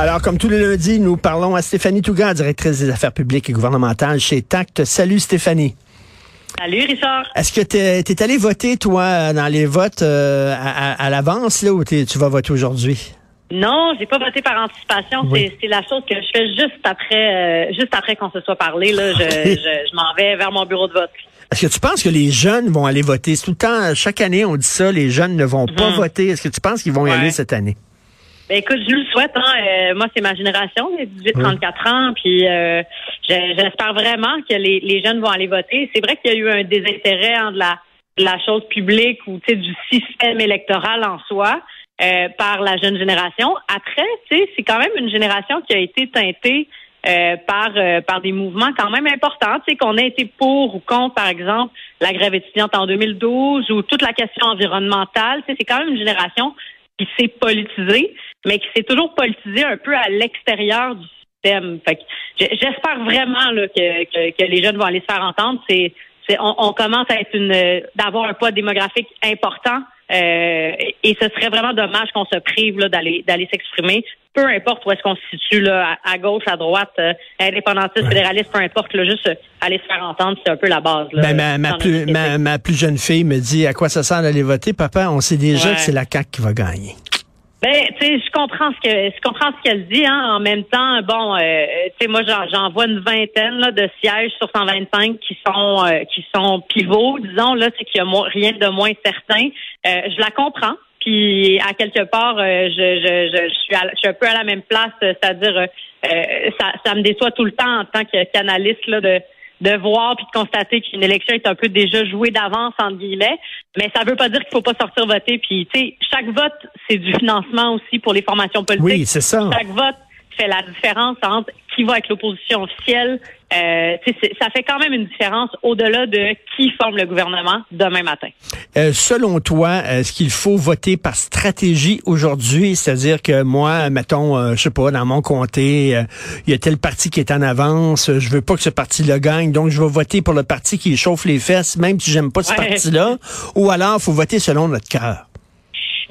Alors, comme tous les lundis, nous parlons à Stéphanie Tougan, directrice des affaires publiques et gouvernementales chez TACT. Salut Stéphanie. Salut Richard. Est-ce que tu es, allé voter, toi, dans les votes euh, à, l'avance, là, ou tu vas voter aujourd'hui? Non, j'ai pas voté par anticipation. C'est la chose que je fais juste après, euh, juste après qu'on se soit parlé. Là, je, je, m'en vais vers mon bureau de vote. Est-ce que tu penses que les jeunes vont aller voter? Tout le temps, chaque année, on dit ça, les jeunes ne vont pas mhm. voter. Est-ce que tu penses qu'ils vont y aller cette année? Ben, écoute, je le souhaite. Hein. Euh, moi, c'est ma génération, 18-34 ans. Puis euh, j'espère vraiment que les, les, jeunes vont aller voter. C'est vrai qu'il y a eu un désintérêt de la, la chose publique ou du système électoral en soi euh, par la jeune génération. Après, c'est quand même une génération qui a été teintée par par des mouvements quand même importants, qu'on a été pour ou contre par exemple la grève étudiante en 2012 ou toute la question environnementale, c'est quand même une génération qui s'est politisée mais qui s'est toujours politisé un peu à l'extérieur du système. Fait j'espère vraiment que, les jeunes vont aller se faire entendre. C'est on, commence à être une d'avoir un poids démographique important. Euh, et ce serait vraiment dommage qu'on se prive là, d'aller d'aller s'exprimer. Peu importe où est-ce qu'on se situe là, à, gauche, à droite, euh, indépendantiste, fédéraliste, peu importe, là, juste aller se faire entendre, c'est un peu la base. Là, ben, ma, ma, plus, ma, plus jeune fille me dit à quoi ça sert d'aller voter, papa? On sait déjà que c'est la CAQ qui va gagner. Ben, tu sais, je comprends ce que je comprends ce qu'elle dit. Hein. En même temps, bon, euh, tu sais, moi, j'en vois une vingtaine là, de sièges sur 125 qui sont euh, qui sont pivots, disons là, c'est qu'il y a rien de moins certain. Euh, je la comprends. Puis à quelque part, je, je, je, suis je suis un peu à la même place, c'est-à-dire ça, ça me déçoit tout le temps en tant qu'analyste là de de voir puis de constater qu'une élection est un peu déjà jouée d'avance entre guillemets, mais ça veut pas dire qu'il faut pas sortir voter. Puis tu sais, chaque vote c'est du financement aussi pour les formations politiques. Oui, c'est ça. Chaque vote fait la différence entre qui va avec l'opposition officielle. Euh, ça fait quand même une différence au-delà de qui forme le gouvernement demain matin. Euh, selon toi, est-ce qu'il faut voter par stratégie aujourd'hui? C'est-à-dire que moi, mettons, euh, je sais pas, dans mon comté, euh, il y a tel parti qui est en avance, je veux pas que ce parti-là gagne, donc je vais voter pour le parti qui chauffe les fesses, même si j'aime pas ce parti-là. Ou alors, faut voter selon notre cœur.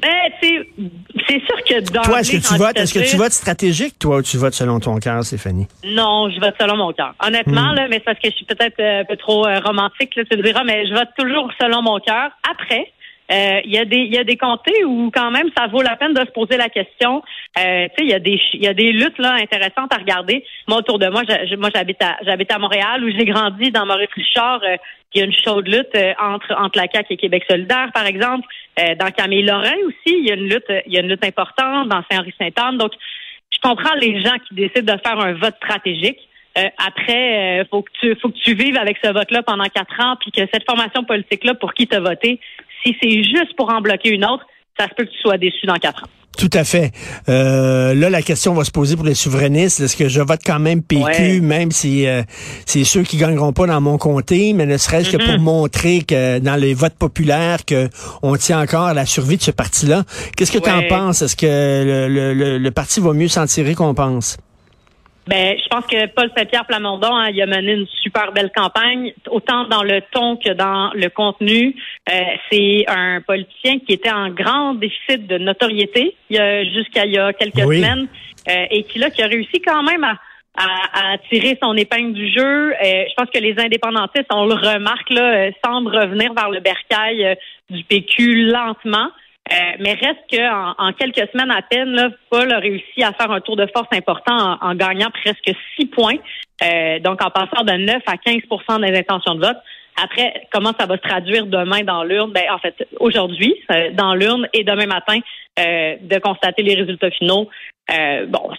Ben, c'est sûr que dans Toi, est-ce que tu votes, est-ce que tu votes stratégique, toi, ou tu votes selon ton cœur, Stéphanie? Non, je vote selon mon cœur. Honnêtement, hmm. là, mais c'est parce que je suis peut-être euh, un peu trop euh, romantique, là, tu me diras, mais je vote toujours selon mon cœur. Après, il y a des il y a des comtés où quand même ça vaut la peine de se poser la question. Euh, tu sais, il y a des il y a des luttes là intéressantes à regarder. Moi autour de moi, moi j'habite à j'habite à Montréal où j'ai grandi dans Maurice Richard. Euh, il y a une chaude lutte entre entre la CAQ et Québec solidaire, par exemple. dans Camille Lorrain aussi, il y a une lutte il y a une lutte importante dans Saint-Henri-Saint-Anne. Donc, je comprends les gens qui décident de faire un vote stratégique. après, faut que tu faut que tu vives avec ce vote-là pendant quatre ans, puis que cette formation politique-là, pour qui te voter, si c'est juste pour en bloquer une autre, ça se peut que tu sois déçu dans quatre ans. Tout à fait. Euh, là, la question va se poser pour les souverainistes. Est-ce que je vote quand même PQ, même si euh, c'est ceux qui gagneront pas dans mon comté, mais ne serait-ce que pour mm-hmm. montrer que dans les votes populaires, que on tient encore à la survie de ce parti-là. Qu'est-ce que tu en penses? Est-ce que le, le, le, parti va mieux s'en tirer qu'on pense? Ben, je pense que Paul Saint-Pierre Plamondon, hein, il a mené une super belle campagne, autant dans le ton que dans le contenu. Euh, c'est un politicien qui était en grand déficit de notoriété jusqu'à il y a quelques semaines euh, et qui là qui a réussi quand même à, à, tirer son épingle du jeu. Euh, je pense que les indépendantistes, on le remarque là, semblent revenir vers le bercail du PQ lentement. mais reste qu'en en, quelques semaines à peine, là, Paul a réussi à faire un tour de force important en, gagnant presque six points, donc en passant de 9 à 15% des intentions de vote. Après, comment ça va se traduire demain dans l'urne? Ben, en fait, aujourd'hui, dans l'urne et demain matin, euh, de constater les résultats finaux. Euh, bon,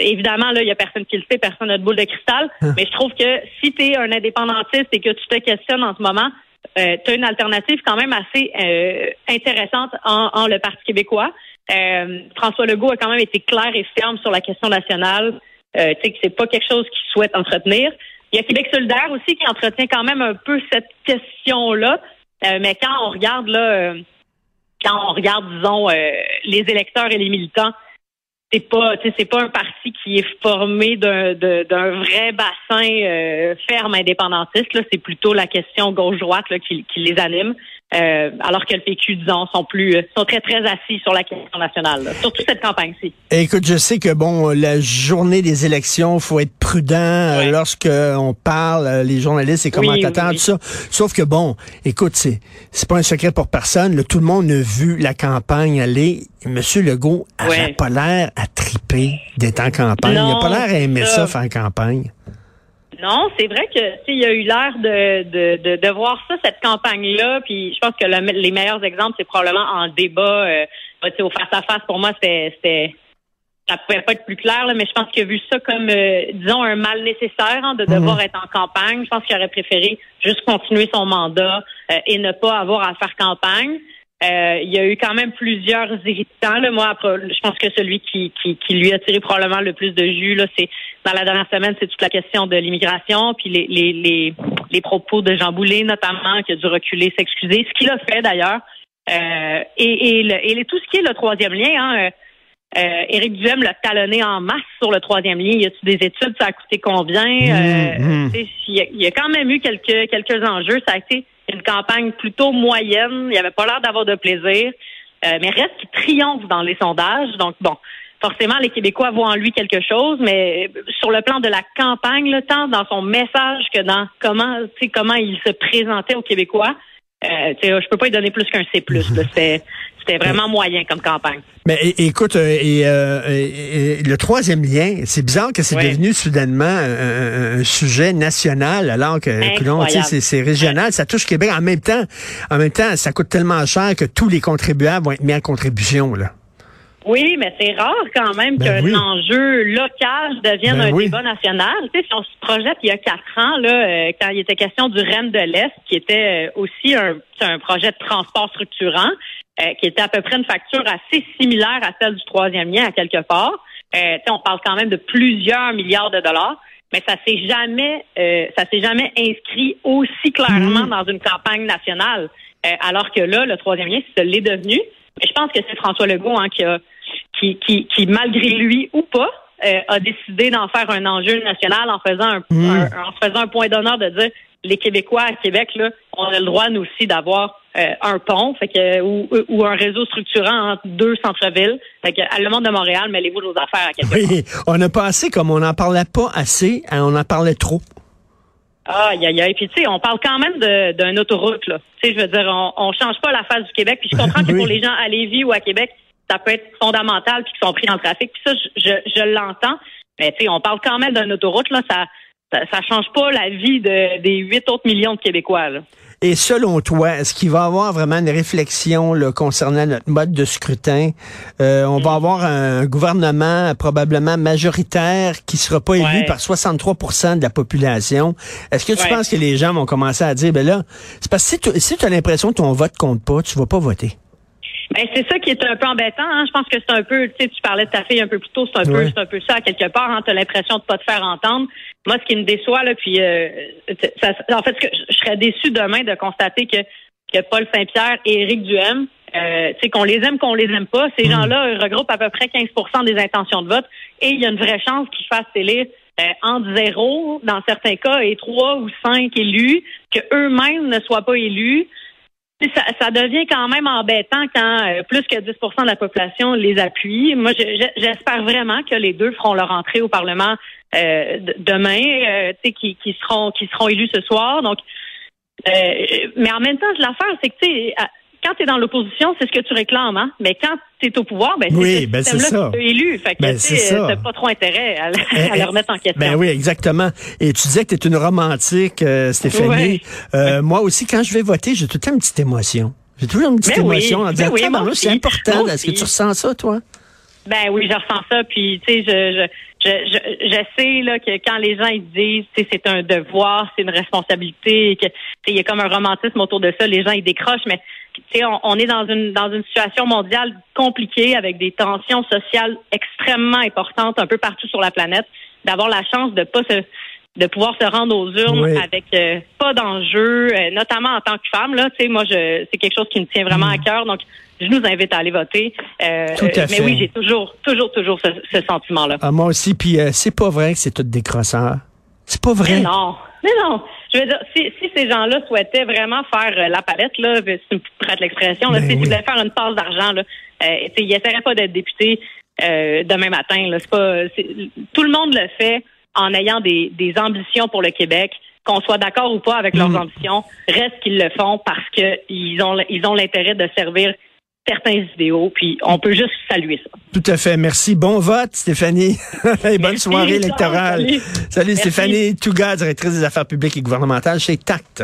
évidemment, là, il n'y a personne qui le sait, personne n'a de boule de cristal, hein. mais je trouve que si tu es un indépendantiste et que tu te questionnes en ce moment, euh, tu as une alternative quand même assez intéressante en, le Parti québécois. François Legault a quand même été clair et ferme sur la question nationale. tu sais que c'est pas quelque chose qu'il souhaite entretenir. Il y a Québec solidaire aussi qui entretient quand même un peu cette question-là. mais quand on regarde là quand on regarde, disons, euh, les électeurs et les militants, c'est pas, c'est pas un parti qui est formé d'un, vrai bassin euh, ferme indépendantiste. Là, c'est plutôt la question gauche-droite qui, qui les anime. Euh, alors que le PQ, disons, sont plus euh, sont très, très assis sur la question nationale, surtout cette campagne-ci. Écoute, je sais que, bon, la journée des élections, faut être prudent euh, lorsque on parle, les journalistes et commentateurs, tout ça. Sauf que, bon, écoute, c'est c'est pas un secret pour personne. tout le monde a vu la campagne aller. Monsieur Legault n'a pas l'air à triper d'être en campagne. il n'a pas l'air à aimer ça, faire campagne. Non, c'est vrai que il y a eu l'air de, de, de, voir ça, cette campagne-là. Puis je pense que les meilleurs exemples, c'est probablement en débat. Euh, au face-à-face, pour moi, c'était ça pouvait pas être plus clair, mais je pense qu'il a vu ça comme, euh, disons, un mal nécessaire hein, de devoir mhm. être en campagne. Je pense qu'il aurait préféré juste continuer son mandat euh, et ne pas avoir à faire campagne. Euh, il y a eu quand même plusieurs irritants. Là. Moi, je pense que celui qui, qui, qui, lui a tiré probablement le plus de jus, là, c'est dans la dernière semaine, c'est toute la question de l'immigration, puis les, les, les, les, propos de Jean Boulet, notamment, qui a dû reculer, s'excuser, ce qu'il a fait d'ailleurs. Euh, et, et, le, et tout ce qui est le troisième lien, hein, euh, Éric Duhem l'a talonné en masse sur le troisième lien. Y a-tu des études? Ça a coûté combien? Mmh, mmh. Il, y a, il y a quand même eu quelques, quelques enjeux. Ça a été une campagne plutôt moyenne. Il avait pas l'air d'avoir de plaisir, euh, mais reste qu'il triomphe dans les sondages. Donc bon, forcément, les Québécois voient en lui quelque chose, mais sur le plan de la campagne, tant dans son message que dans comment, comment il se présentait aux Québécois, euh, je peux pas lui donner plus qu'un C+. C'était c'était vraiment moyen comme campagne. Mais écoute, euh, euh, et, le troisième lien, c'est bizarre que c'est devenu soudainement un, sujet national, alors que c'est régional, ça touche Québec. En même temps, en même temps, ça coûte tellement cher que tous les contribuables vont être mis en contribution là. Oui, mais c'est rare quand même ben qu'un enjeu local devienne ben un débat national. Tu sais, si on se projette il y a quatre ans, là, euh, quand il était question du Rennes de l'Est, qui était aussi un, un projet de transport structurant, euh, qui était à peu près une facture assez similaire à celle du troisième lien à quelque part. Euh, on parle quand même de plusieurs milliards de dollars, mais ça s'est jamais, euh, ça s'est jamais inscrit aussi clairement mmh. dans une campagne nationale. Euh, alors que là, le troisième lien, c'est l'est devenu. Je pense que c'est François Legault hein, qui, a, qui, qui, qui, malgré lui ou pas, a décidé d'en faire un enjeu national en faisant un, mmh. un en faisant un point d'honneur de dire les Québécois à Québec, là, on a le droit, nous aussi, d'avoir euh, un pont fait que, ou, ou, un réseau structurant entre deux centres-villes. Fait que, à le monde de Montréal, mêlez-vous vos affaires à Québec. Oui, on n'a pas assez, comme on n'en parlait pas assez, hein, on en parlait trop. Ah, aïe, aïe, aïe. Puis, tu sais, on parle quand même d'une autoroute, là. Tu sais, je veux dire, on, on change pas la face du Québec. Puis, je comprends que pour les gens à Lévis ou à Québec, ça peut être fondamental puis qu'ils sont pris dans le trafic. Puis ça, je, je, l'entends. Mais, tu sais, on parle quand même d'une autoroute, là. Ça, ça, change pas la vie de, des huit autres millions de Québécois. Et selon toi, est-ce qu'il va y avoir vraiment une réflexion concernant notre mode de scrutin? Euh, on va mm. avoir un gouvernement probablement majoritaire qui sera pas élu par 63% de la population. Est-ce que tu penses que les gens vont commencer à dire, ben là, c'est parce que si tu as l'impression que ton vote compte pas, tu vas pas voter? Ben, c'est ça qui est un peu embêtant. Hein. Je pense que c'est un peu, tu sais, tu parlais de ta fille un peu plus tôt, c'est un peu, c'est un peu ça quelque part. Hein. Tu as l'impression de pas te faire entendre. Moi, ce qui me déçoit là, puis euh, en fait, que je serais déçu demain de constater que que Paul Saint-Pierre et Éric Duhem, euh, tu sais, qu'on les aime, qu'on les aime pas, ces hmm. gens-là regroupent à peu près 15% des intentions de vote, et il y a une vraie chance qu'ils fassent élire euh, entre zéro dans certains cas et trois ou cinq élus, que eux-mêmes ne soient pas élus ça, devient quand même embêtant quand euh, plus que 10% de la population les appuie. Moi, j'espère vraiment que les deux feront leur entrée au Parlement euh, demain, euh, qui, qui seront qui seront élus ce soir. Donc, euh, mais en même temps, l'affaire, c'est que tu quand tu es dans l'opposition, c'est ce que tu réclames, hein? Mais quand tu es au pouvoir, ben, Oui, c'est ben, c'est ça. qui t'a élu. Fait que, Ben, tu ça. t'as pas trop intérêt à, à Eh, le remettre en question. Ben oui, exactement. Et tu disais que tu es une romantique, euh, Stéphanie. Ouais. Euh, Moi aussi, quand je vais voter, j'ai tout le temps une petite émotion. J'ai toujours une petite Ben oui, émotion en ben disant, oui, c'est important. Est-ce que tu ressens ça, toi? Ben oui, je ressens ça. Puis, tu sais, je, je, je, je, je sais là, que quand les gens ils disent c'est un devoir, c'est une responsabilité, que il y a comme un romantisme autour de ça, les gens ils décrochent, mais on, on est dans une dans une situation mondiale compliquée avec des tensions sociales extrêmement importantes un peu partout sur la planète. D'avoir la chance de pas se de pouvoir se rendre aux urnes Oui. avec euh, pas d'enjeu, euh, notamment en tant que femme. Là, tu sais, moi, je, c'est quelque chose qui me tient vraiment à cœur. Donc, je nous invite à aller voter. Euh, Mm. Tout à euh, fait. Mais oui, j'ai toujours, toujours, toujours ce, ce sentiment-là. Ah, moi aussi, puis euh, c'est pas vrai que c'est tout des crosseurs. C'est pas vrai. Mais non, mais non. Je veux dire, si, si ces gens-là souhaitaient vraiment faire euh, la palette, là, si tu me prêtes l'expression, là, Ben si oui. ils voulaient faire une passe d'argent, là, euh, ils n'essaieraient pas d'être députés euh, demain matin. Là. C'est pas, c'est- tout le monde le fait en ayant des, des ambitions pour le Québec. Qu'on soit d'accord ou pas avec leurs Mm. ambitions, reste qu'ils le font parce que ils ont ils ont l'intérêt de servir certains idéaux. Puis on peut juste saluer ça. Tout à fait. Merci. Bon vote, Stéphanie. Et bonne soirée électorale. Salut. Salut. Stéphanie Touga, directrice des affaires publiques et gouvernementales chez TACT.